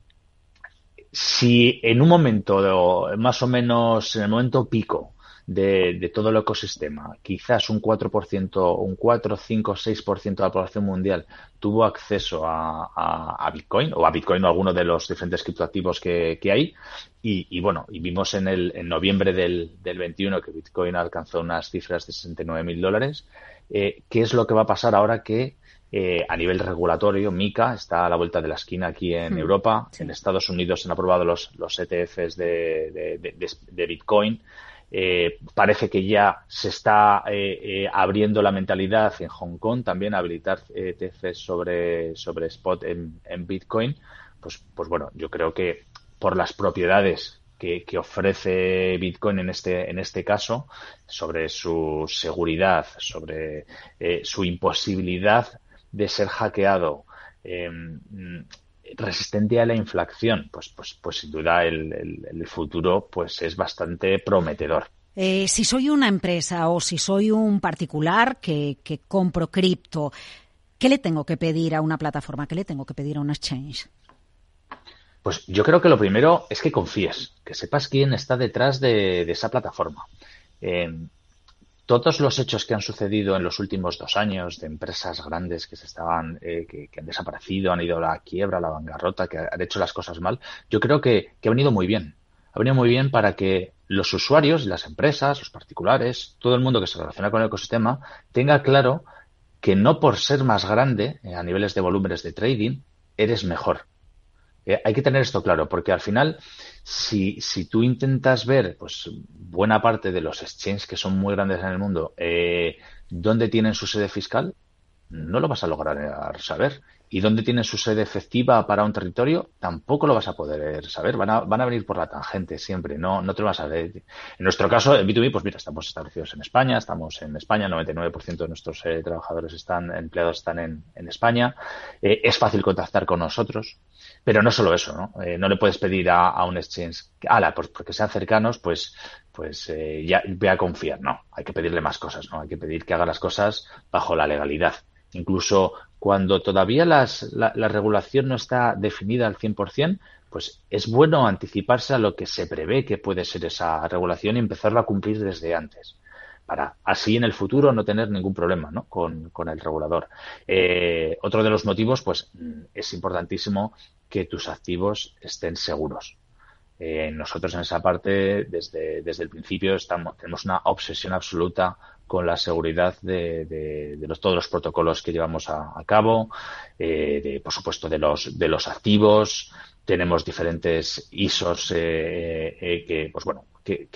si en un momento, más o menos en el momento pico, de, todo el ecosistema. Quizás un 4%, un 4, 5, 6% de la población mundial tuvo acceso a, Bitcoin o a Bitcoin o a alguno de los diferentes criptoactivos que, hay. Y, bueno, y vimos en, el, en noviembre del, del 21 que Bitcoin alcanzó unas cifras de 69 mil dólares. Eh, ¿Qué es lo que va a pasar ahora que eh, a nivel regulatorio, MICA está a la vuelta de la esquina aquí en hmm. Europa. En Estados Unidos se han aprobado los, los ETFs de, de Bitcoin. Eh, parece que ya se está eh, eh, abriendo la mentalidad en Hong Kong también a habilitar ETFs sobre, sobre spot en, Bitcoin. Pues, pues bueno, yo creo que por las propiedades que, ofrece Bitcoin en este, en este caso, sobre su seguridad, sobre su imposibilidad de ser hackeado, resistente a la inflación, pues, pues, pues sin duda el, el, futuro pues es bastante prometedor. Eh, si soy una empresa o si soy un particular que, que compro cripto, ¿qué le tengo que pedir a una plataforma? ¿Qué le tengo que pedir a un exchange? Pues yo creo que lo primero es que confíes, que sepas quién está detrás de, esa plataforma. Eh, todos los hechos que han sucedido en los últimos dos años de empresas grandes que se estaban eh, que, han desaparecido, han ido a la quiebra, a la bancarrota, que han hecho las cosas mal, yo creo que, que ha venido muy bien. Ha venido muy bien para que los usuarios, las empresas, los particulares, todo el mundo que se relaciona con el ecosistema, tenga claro que no por ser más grande eh, a niveles de volúmenes de trading, eres mejor. Eh, hay que tener esto claro, porque al final, si, si tú intentas ver, pues, buena parte de los exchanges que son muy grandes en el mundo, eh, dónde tienen su sede fiscal, no lo vas a lograr saber y dónde tienen su sede efectiva para un territorio, tampoco lo vas a poder saber. Van a, van a venir por la tangente siempre, no, no te lo vas a ver. En nuestro caso, en B2B, pues mira, estamos establecidos en España, estamos en España, el 99% de nuestros eh, trabajadores están, empleados están en, España. Eh, es fácil contactar con nosotros, pero no solo eso, ¿no? Eh, no le puedes pedir a, a un exchange, ala, pues porque sean cercanos, pues pues ya voy a confiar, no, hay que pedirle más cosas, ¿no? Hay que pedir que haga las cosas bajo la legalidad. Incluso cuando todavía la, regulación no está definida al 100%, pues es bueno anticiparse a lo que se prevé que puede ser esa regulación y empezarlo a cumplir desde antes para así en el futuro no tener ningún problema con, el regulador. Eh, otro de los motivos, pues es importantísimo que tus activos estén seguros. Eh, nosotros en esa parte, desde, desde el principio, estamos, tenemos una obsesión absoluta con la seguridad de, todos los protocolos que llevamos a, cabo, eh, de, por supuesto de los, de los activos. Tenemos diferentes ISOs eh, eh, que, pues bueno, que,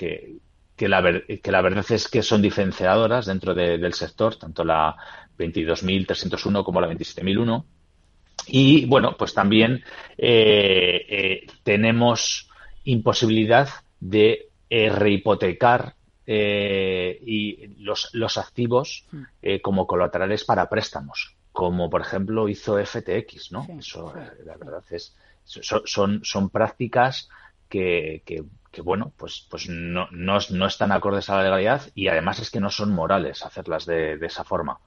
la que la verdad es que son diferenciadoras dentro del sector, tanto la 22.301 como la 27.001. Y bueno, pues también tenemos imposibilidad de rehipotecar eh, y los, los activos hmm. eh, como colaterales para préstamos, como por ejemplo hizo FTX, ¿no? Eso, eh, la verdad es, son, son prácticas que, que, bueno, pues, pues no, no, no, están acordes a la legalidad y además es que no son morales hacerlas de, de esa forma.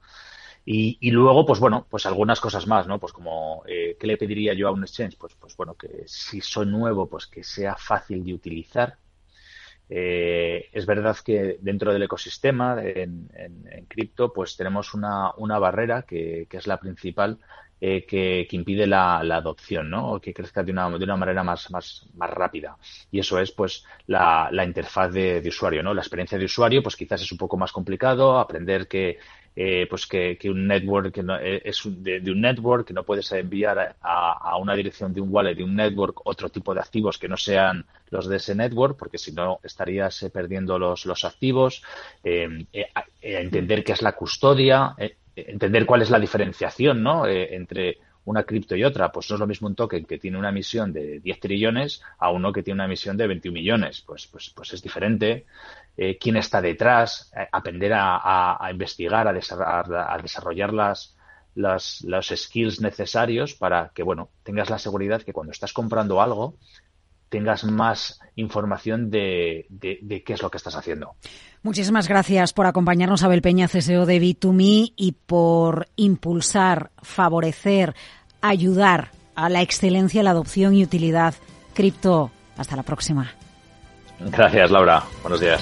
Y, y, luego, pues bueno, pues algunas cosas más, ¿no? Pues como, ¿qué le pediría yo a un exchange? Pues, pues bueno, que si soy nuevo, pues que sea fácil de utilizar, eh, es verdad que dentro del ecosistema en, cripto, pues tenemos una, barrera que, es la principal eh, que, impide la, adopción, ¿no? O que crezca de una, de una manera más, rápida. Y eso es, pues, la, interfaz de, usuario, ¿no? La experiencia de usuario, pues quizás es un poco más complicado, aprender que eh, pues que, un network que no, eh, es de, un network que no puedes enviar a, una dirección de un wallet de un network otro tipo de activos que no sean los de ese network porque si no estarías eh, perdiendo los, los activos entender qué es la custodia entender cuál es la diferenciación ¿no? entre una cripto y otra, pues no es lo mismo un token que tiene una emisión de 10 trillones a uno que tiene una emisión de 21 millones. Pues, pues, pues es diferente. Eh, quién está detrás, eh, aprender a, investigar, a, desarrollar las, los skills necesarios para que, bueno, tengas la seguridad que cuando estás comprando algo, tengas más información de, de, qué es lo que estás haciendo. Muchísimas gracias por acompañarnos, Abel Peña, CSO de B2Me, y por impulsar, favorecer, ayudar a la excelencia, la adopción y utilidad cripto. Hasta la próxima. Gracias, Laura. Buenos días.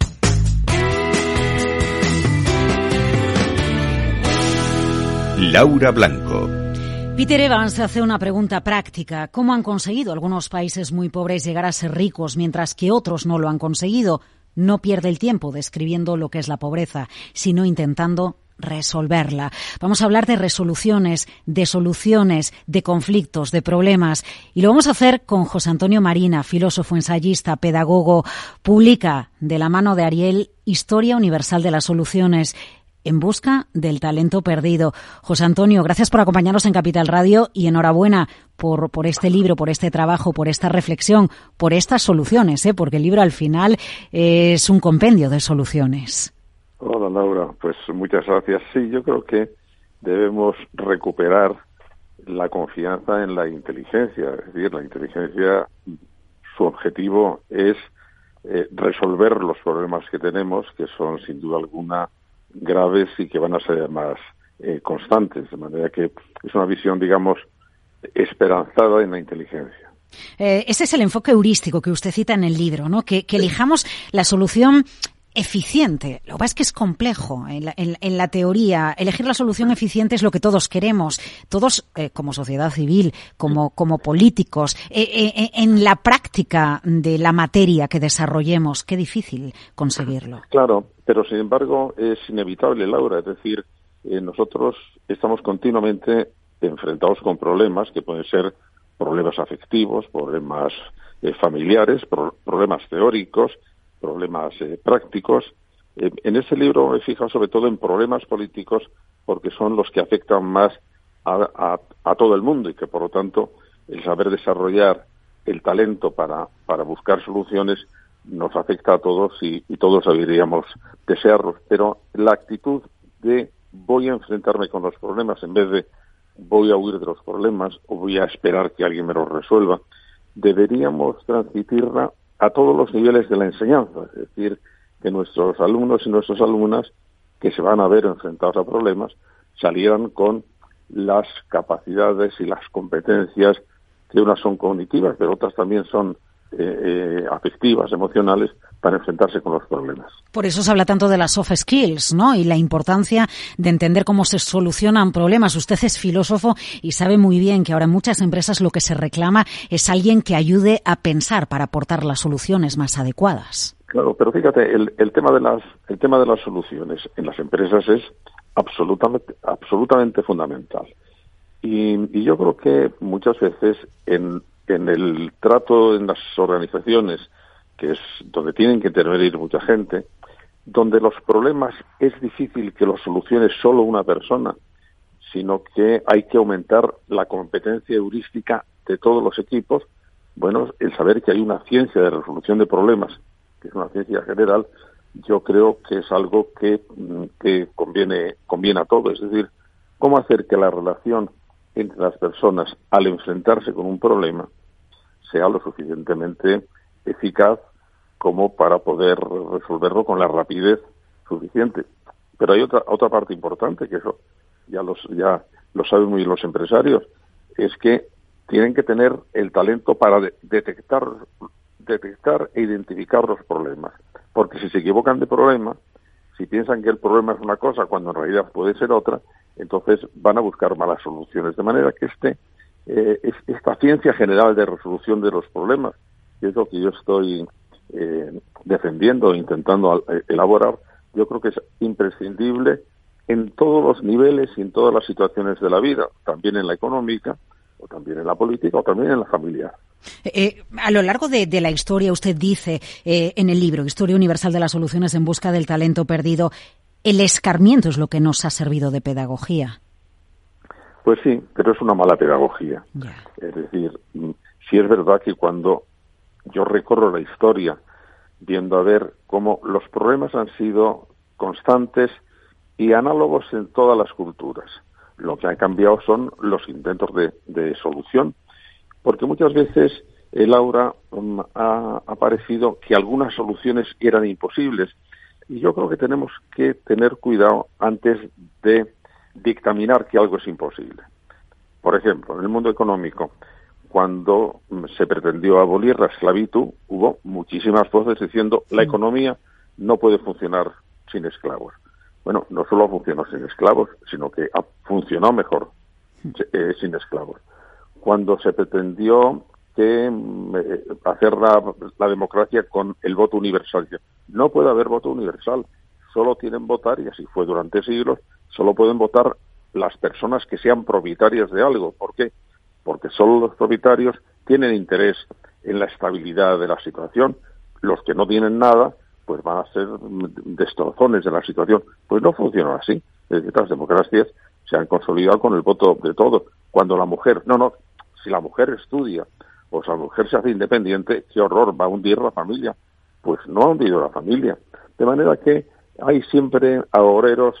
Laura Blanco. Peter Evans hace una pregunta práctica. ¿Cómo han conseguido algunos países muy pobres llegar a ser ricos mientras que otros no lo han conseguido? no pierde el tiempo describiendo lo que es la pobreza, sino intentando resolverla. Vamos a hablar de resoluciones, de soluciones, de conflictos, de problemas. Y lo vamos a hacer con José Antonio Marina, filósofo, ensayista, pedagogo. Publica de la mano de Ariel Historia Universal de las Soluciones en busca del talento perdido. José Antonio, gracias por acompañarnos en Capital Radio y enhorabuena por, por este libro, por este trabajo, por esta reflexión, por estas soluciones, ¿eh? porque el libro al final es un compendio de soluciones. Hola Laura, pues muchas gracias. Sí, yo creo que debemos recuperar la confianza en la inteligencia. Es decir, la inteligencia, su objetivo es eh, resolver los problemas que tenemos, que son sin duda alguna graves y que van a ser más eh, constantes. De manera que es una visión, digamos, esperanzada en la inteligencia. Eh, ese es el enfoque heurístico que usted cita en el libro, ¿no? Que, que elijamos la solución eficiente. Lo que pasa es que es complejo. En la, teoría, elegir la solución eficiente es lo que todos queremos, todos eh, como sociedad civil, como, como políticos. Eh, eh, en la práctica de la materia que desarrollemos, qué difícil conseguirlo. Claro, pero sin embargo es inevitable, Laura. Es decir, nosotros estamos continuamente enfrentados con problemas que pueden ser problemas afectivos, problemas familiares, problemas teóricos, problemas eh, prácticos. Eh, en ese libro me he fijado sobre todo en problemas políticos porque son los que afectan más a, todo el mundo y que por lo tanto el saber desarrollar el talento para, para buscar soluciones nos afecta a todos y, y todos deberíamos desearlos. Pero la actitud de voy a enfrentarme con los problemas en vez de voy a huir de los problemas o voy a esperar que alguien me los resuelva, deberíamos transmitirla a todos los niveles de la enseñanza, es decir, que nuestros alumnos y nuestras alumnas que se van a ver enfrentados a problemas salieran con las capacidades y las competencias que unas son cognitivas, pero otras también son eh, eh, afectivas, emocionales, para enfrentarse con los problemas. Por eso se habla tanto de las soft skills, ¿no? Y la importancia de entender cómo se solucionan problemas. Usted es filósofo y sabe muy bien que ahora en muchas empresas lo que se reclama es alguien que ayude a pensar para aportar las soluciones más adecuadas. Claro, pero fíjate, el, el tema de las el tema de las soluciones en las empresas es absolutamente absolutamente fundamental. Y, y yo creo que muchas veces en, en el trato en las organizaciones que es donde tienen que intervenir mucha gente, donde los problemas es difícil que los solucione solo una persona, sino que hay que aumentar la competencia heurística de todos los equipos. Bueno, el saber que hay una ciencia de resolución de problemas, que es una ciencia general, yo creo que es algo que, mm, que conviene, conviene a todos. Es decir, cómo hacer que la relación entre las personas al enfrentarse con un problema sea lo suficientemente eficaz como para poder resolverlo con la rapidez suficiente. Pero hay otra otra parte importante que eso ya los ya lo saben muy los empresarios es que tienen que tener el talento para detectar detectar e identificar los problemas, porque si se equivocan de problema, si piensan que el problema es una cosa cuando en realidad puede ser otra, entonces van a buscar malas soluciones. De manera que este eh, esta ciencia general de resolución de los problemas, que es lo que yo estoy eh, defendiendo, intentando eh, elaborar, yo creo que es imprescindible en todos los niveles y en todas las situaciones de la vida, también en la económica, o también en la política, o también en la familiar. Eh, a lo largo de, la historia, usted dice en el libro Historia Universal de las Soluciones en Busca del Talento Perdido, el escarmiento es lo que nos ha servido de pedagogía. Pues sí, pero es una mala pedagogía. Es decir, mm, si es verdad que cuando yo recorro la historia viendo a ver cómo los problemas han sido constantes y análogos en todas las culturas. Lo que ha cambiado son los intentos de, solución, porque muchas veces el aura um, ha aparecido que algunas soluciones eran imposibles. Y yo creo que tenemos que tener cuidado antes de dictaminar que algo es imposible. Por ejemplo, en el mundo económico, cuando se pretendió abolir la esclavitud, hubo muchísimas voces diciendo la economía no puede funcionar sin esclavos. Bueno, no solo funcionó sin esclavos, sino que funcionó mejor eh, sin esclavos. Cuando se pretendió que mm, eh, hacer la, democracia con el voto universal. No puede haber voto universal, solo tienen votar, y así fue durante siglos, solo pueden votar las personas que sean propietarias de algo. ¿Por qué? Porque solo los propietarios tienen interés en la estabilidad de la situación. Los que no tienen nada, pues van a ser destrozones de la situación. Pues no funciona así. Es decir, las democracias se han consolidado con el voto de todos. Cuando la mujer, no, no, si la mujer estudia o si la mujer se hace independiente, qué horror, va a hundir la familia. Pues no ha hundido la familia. De manera que hay siempre agoreros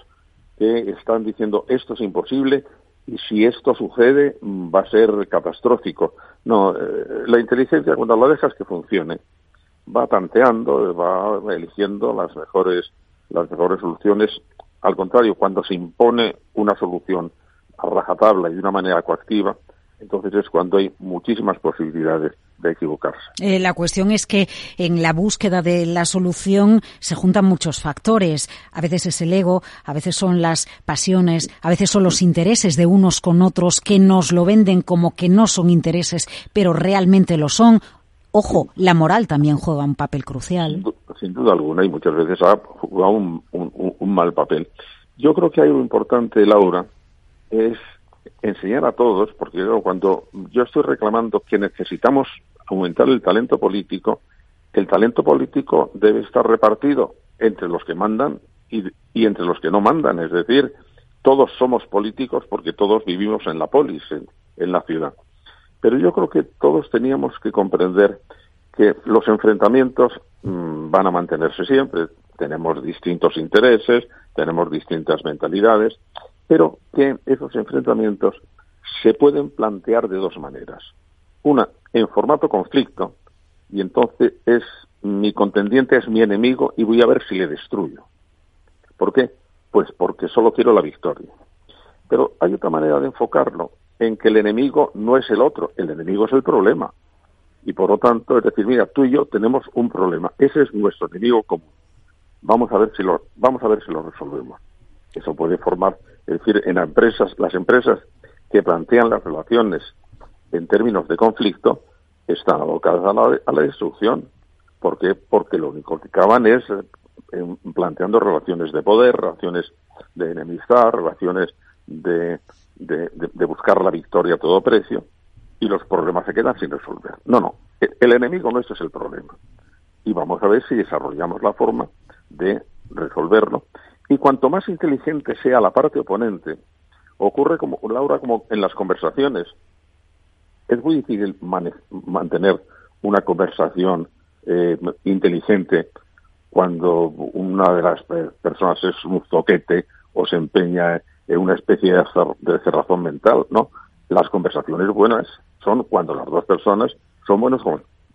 que están diciendo esto es imposible y si esto sucede va a ser catastrófico. No, eh, la inteligencia cuando la dejas que funcione va tanteando, va eligiendo las mejores las mejores soluciones. Al contrario, cuando se impone una solución a rajatabla y de una manera coactiva, entonces es cuando hay muchísimas posibilidades de equivocarse. Eh, la cuestión es que en la búsqueda de la solución se juntan muchos factores. A veces es el ego, a veces son las pasiones, a veces son los intereses de unos con otros que nos lo venden como que no son intereses, pero realmente lo son. Ojo, la moral también juega un papel crucial. Sin duda alguna, y muchas veces ha jugado un, un mal papel. Yo creo que hay algo importante, Laura, es enseñar a todos, porque cuando yo estoy reclamando que necesitamos aumentar el talento político, el talento político debe estar repartido entre los que mandan y, entre los que no mandan. Es decir, todos somos políticos porque todos vivimos en la polis, en, la ciudad. Pero yo creo que todos teníamos que comprender que los enfrentamientos mm, van a mantenerse siempre. Tenemos distintos intereses, tenemos distintas mentalidades pero que esos enfrentamientos se pueden plantear de dos maneras. Una, en formato conflicto, y entonces es mi contendiente es mi enemigo y voy a ver si le destruyo. ¿Por qué? Pues porque solo quiero la victoria. Pero hay otra manera de enfocarlo, en que el enemigo no es el otro, el enemigo es el problema. Y por lo tanto, es decir, mira, tú y yo tenemos un problema, ese es nuestro enemigo común. Vamos a ver si lo, vamos a ver si lo resolvemos. Eso puede formar es decir, en empresas, las empresas que plantean las relaciones en términos de conflicto están abocadas a la, destrucción. ¿Por qué? Porque lo único que acaban es eh, planteando relaciones de poder, relaciones de enemistad, relaciones de, de, buscar la victoria a todo precio y los problemas se quedan sin resolver. No, no, el, enemigo no es el problema. Y vamos a ver si desarrollamos la forma de resolverlo y cuanto más inteligente sea la parte oponente, ocurre como, Laura, como en las conversaciones. Es muy difícil mantener una conversación eh, inteligente cuando una de las personas es un zoquete o se empeña en una especie de cerrazón mental, ¿no? Las conversaciones buenas son cuando las dos personas son buenos,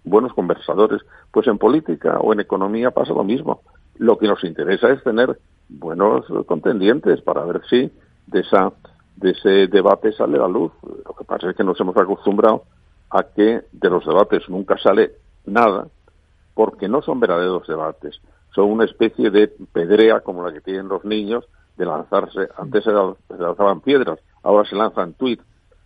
buenos conversadores. Pues en política o en economía pasa lo mismo. Lo que nos interesa es tener buenos contendientes para ver si de esa de ese debate sale la luz. Lo que pasa es que nos hemos acostumbrado a que de los debates nunca sale nada, porque no son verdaderos debates, son una especie de pedrea como la que tienen los niños de lanzarse, antes se lanzaban piedras, ahora se lanzan tweets.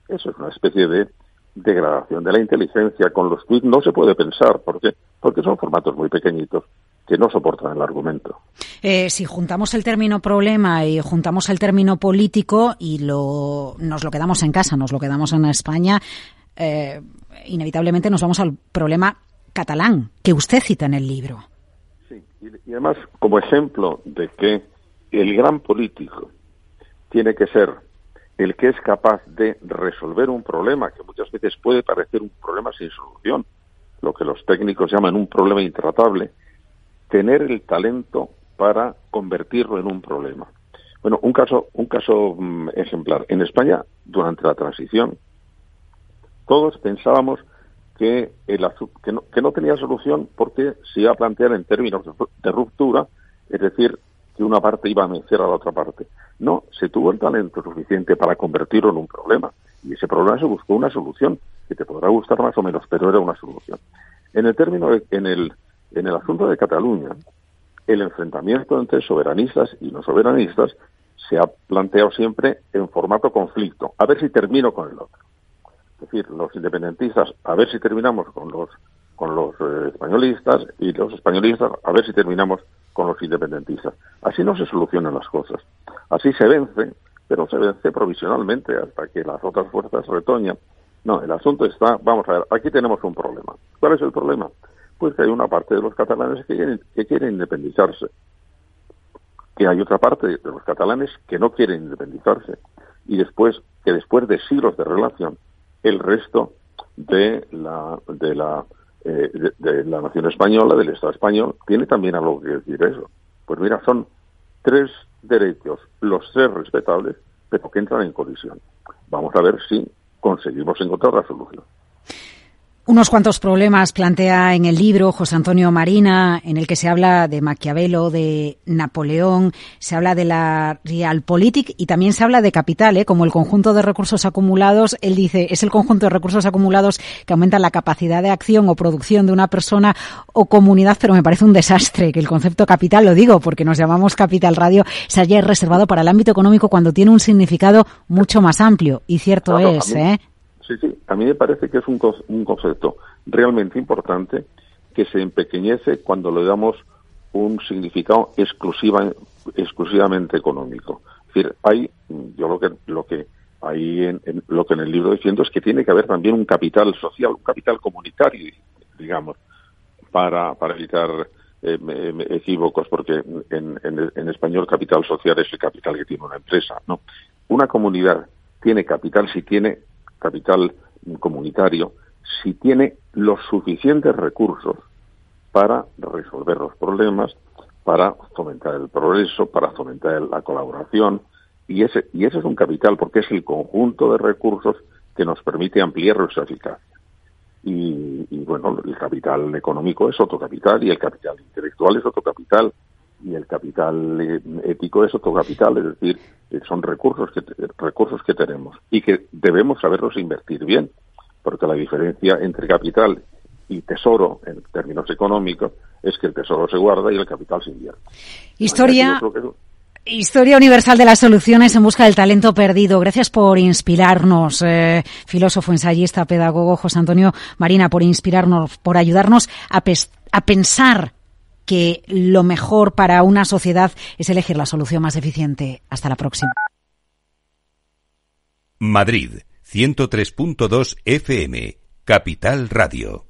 Eso es una especie de degradación de la inteligencia. Con los tweets no se puede pensar, ¿por qué? Porque son formatos muy pequeñitos que no soportan el argumento. Eh, si juntamos el término problema y juntamos el término político y lo, nos lo quedamos en casa, nos lo quedamos en España, eh, inevitablemente nos vamos al problema catalán que usted cita en el libro. Sí, y, además como ejemplo de que el gran político tiene que ser el que es capaz de resolver un problema que muchas veces puede parecer un problema sin solución, lo que los técnicos llaman un problema intratable, tener el talento para convertirlo en un problema. Bueno, un caso, un caso mm, ejemplar. En España, durante la transición, todos pensábamos que, el, que, no, que no tenía solución porque se iba a plantear en términos de, ruptura, es decir, que una parte iba a vencer a la otra parte. No, se tuvo el talento suficiente para convertirlo en un problema. Y ese problema se buscó una solución, que te podrá gustar más o menos, pero era una solución. En el término, en el, en el asunto de Cataluña, el enfrentamiento entre soberanistas y no soberanistas se ha planteado siempre en formato conflicto, a ver si termino con el otro. Es decir, los independentistas, a ver si terminamos con los con los eh, españolistas y los españolistas a ver si terminamos con los independentistas. Así no se solucionan las cosas. Así se vence, pero se vence provisionalmente hasta que las otras fuerzas retoñan. No, el asunto está, vamos a ver, aquí tenemos un problema. ¿Cuál es el problema? Pues que hay una parte de los catalanes que quieren, independizarse, que hay otra parte de los catalanes que no quieren independizarse y después que después de siglos de relación el resto de la de la eh, de, la nación española, del Estado español, tiene también algo que decir eso. Pues mira, son tres derechos, los tres respetables, pero que entran en colisión. Vamos a ver si conseguimos encontrar la solución. Unos cuantos problemas plantea en el libro José Antonio Marina, en el que se habla de Maquiavelo, de Napoleón, se habla de la Realpolitik y también se habla de capital, ¿eh? como el conjunto de recursos acumulados. Él dice, es el conjunto de recursos acumulados que aumenta la capacidad de acción o producción de una persona o comunidad, pero me parece un desastre que el concepto capital, lo digo porque nos llamamos Capital Radio, se haya reservado para el ámbito económico cuando tiene un significado mucho más amplio. Y cierto es, ¿eh? Sí, sí, a mí me parece que es un, un concepto realmente importante que se empequeñece cuando le damos un significado exclusiva, exclusivamente económico. Es decir, hay, yo lo que, lo que ahí en, lo que en el libro defiendo es que tiene que haber también un capital social, un capital comunitario, digamos, para, para evitar eh, equívocos, porque en, en, en, español capital social es el capital que tiene una empresa, ¿no? Una comunidad tiene capital si tiene capital comunitario si tiene los suficientes recursos para resolver los problemas, para fomentar el progreso, para fomentar la colaboración, y ese, y ese es un capital porque es el conjunto de recursos que nos permite ampliar nuestra eficacia. Y, y, bueno, el capital económico es otro capital y el capital intelectual es otro capital y el capital eh, ético es otro capital, es decir, eh, son recursos que, recursos que tenemos y que debemos saberlos invertir bien, porque la diferencia entre capital y tesoro en términos económicos es que el tesoro se guarda y el capital se invierte. Historia. Historia universal de las soluciones en busca del talento perdido. Gracias por inspirarnos, eh, filósofo, ensayista, pedagogo José Antonio Marina, por inspirarnos, por ayudarnos a, a pensar que lo mejor para una sociedad es elegir la solución más eficiente. Hasta la próxima. Madrid, 103.2 FM, Capital Radio.